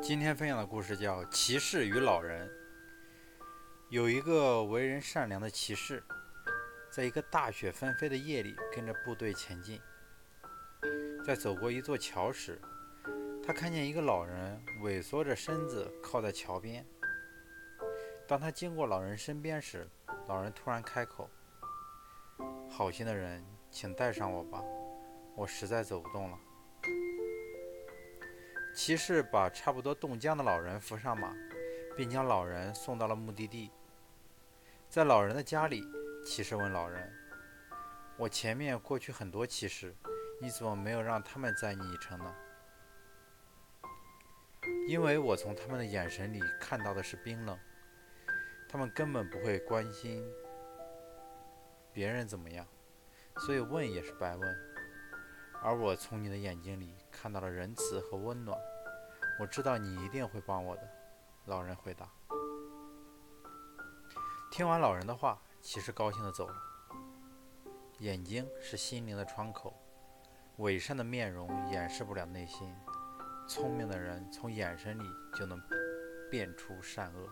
今天分享的故事叫《骑士与老人》。有一个为人善良的骑士，在一个大雪纷飞的夜里，跟着部队前进。在走过一座桥时，他看见一个老人萎缩着身子靠在桥边。当他经过老人身边时，老人突然开口：“好心的人，请带上我吧，我实在走不动了。”骑士把差不多冻僵的老人扶上马，并将老人送到了目的地。在老人的家里，骑士问老人：“我前面过去很多骑士，你怎么没有让他们载你一程呢？”“因为我从他们的眼神里看到的是冰冷，他们根本不会关心别人怎么样，所以问也是白问。而我从你的眼睛里看到了仁慈和温暖，我知道你一定会帮我的。”老人回答。听完老人的话，骑士高兴地走了。眼睛是心灵的窗口，伪善的面容掩饰不了内心。聪明的人从眼神里就能辨出善恶。